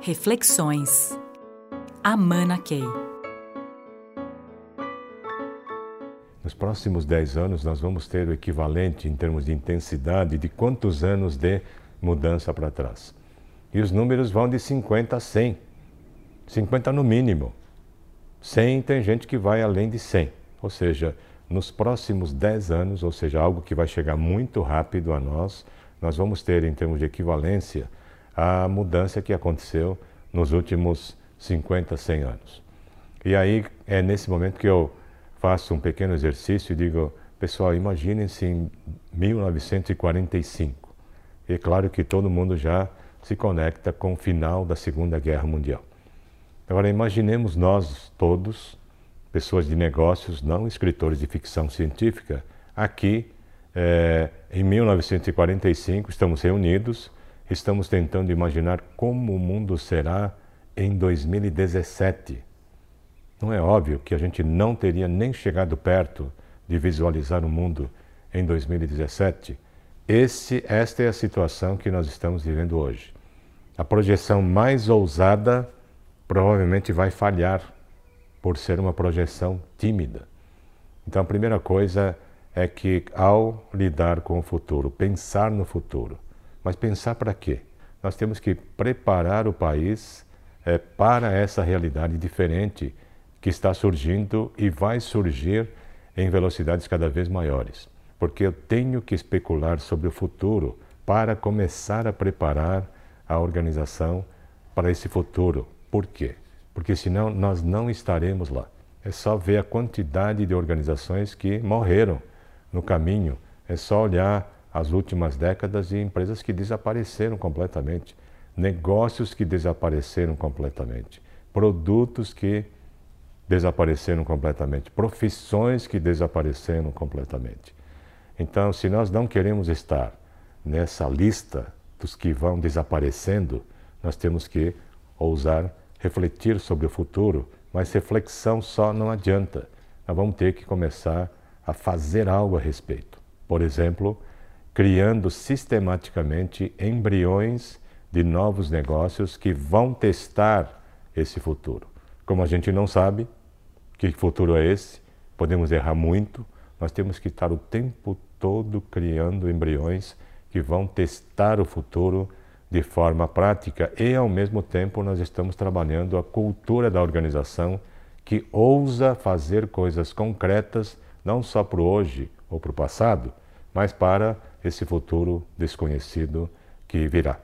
Reflexões. Amana Key. Nos próximos 10 anos, nós vamos ter o equivalente em termos de intensidade de quantos anos de mudança para trás. E os números vão de 50 a 100. 50 no mínimo. 100 tem gente que vai além de 100. Ou seja, nos próximos 10 anos, ou seja, algo que vai chegar muito rápido a nós, nós vamos ter, em termos de equivalência, a mudança que aconteceu nos últimos 50, 100 anos. E aí é nesse momento que eu faço um pequeno exercício e digo, pessoal, imaginem-se em 1945. E é claro que todo mundo já se conecta com o final da Segunda Guerra Mundial. Agora imaginemos nós todos, pessoas de negócios, não escritores de ficção científica, aqui é, em 1945 estamos reunidos estamos tentando imaginar como o mundo será em 2017. Não é óbvio que a gente não teria nem chegado perto de visualizar o mundo em 2017. Esse, esta é a situação que nós estamos vivendo hoje. A projeção mais ousada provavelmente vai falhar por ser uma projeção tímida. Então, a primeira coisa é que, ao lidar com o futuro, pensar no futuro, mas pensar para quê? Nós temos que preparar o país é, para essa realidade diferente que está surgindo e vai surgir em velocidades cada vez maiores. Porque eu tenho que especular sobre o futuro para começar a preparar a organização para esse futuro. Por quê? Porque senão nós não estaremos lá. É só ver a quantidade de organizações que morreram no caminho. É só olhar as últimas décadas e empresas que desapareceram completamente, negócios que desapareceram completamente, produtos que desapareceram completamente, profissões que desapareceram completamente. Então, se nós não queremos estar nessa lista dos que vão desaparecendo, nós temos que ousar refletir sobre o futuro, mas reflexão só não adianta. Nós vamos ter que começar a fazer algo a respeito. Por exemplo, criando sistematicamente embriões de novos negócios que vão testar esse futuro. Como a gente não sabe que futuro é esse, podemos errar muito, nós temos que estar o tempo todo criando embriões que vão testar o futuro de forma prática e, ao mesmo tempo, nós estamos trabalhando a cultura da organização que ousa fazer coisas concretas, não só para o hoje ou para o passado, mas para esse futuro desconhecido que virá.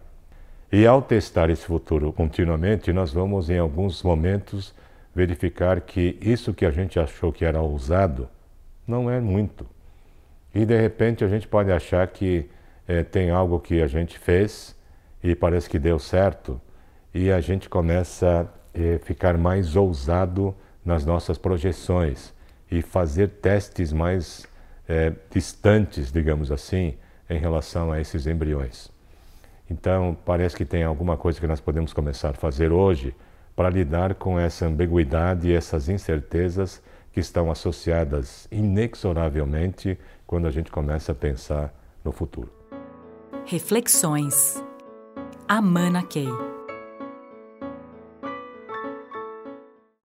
E ao testar esse futuro continuamente, nós vamos em alguns momentos verificar que isso que a gente achou que era ousado não é muito. E de repente a gente pode achar que é, tem algo que a gente fez e parece que deu certo, e a gente começa a é, ficar mais ousado nas nossas projeções e fazer testes mais é, distantes, digamos assim, em relação a esses embriões. Então, parece que tem alguma coisa que nós podemos começar a fazer hoje para lidar com essa ambiguidade e essas incertezas que estão associadas inexoravelmente quando a gente começa a pensar no futuro. Reflexões. Amana Key.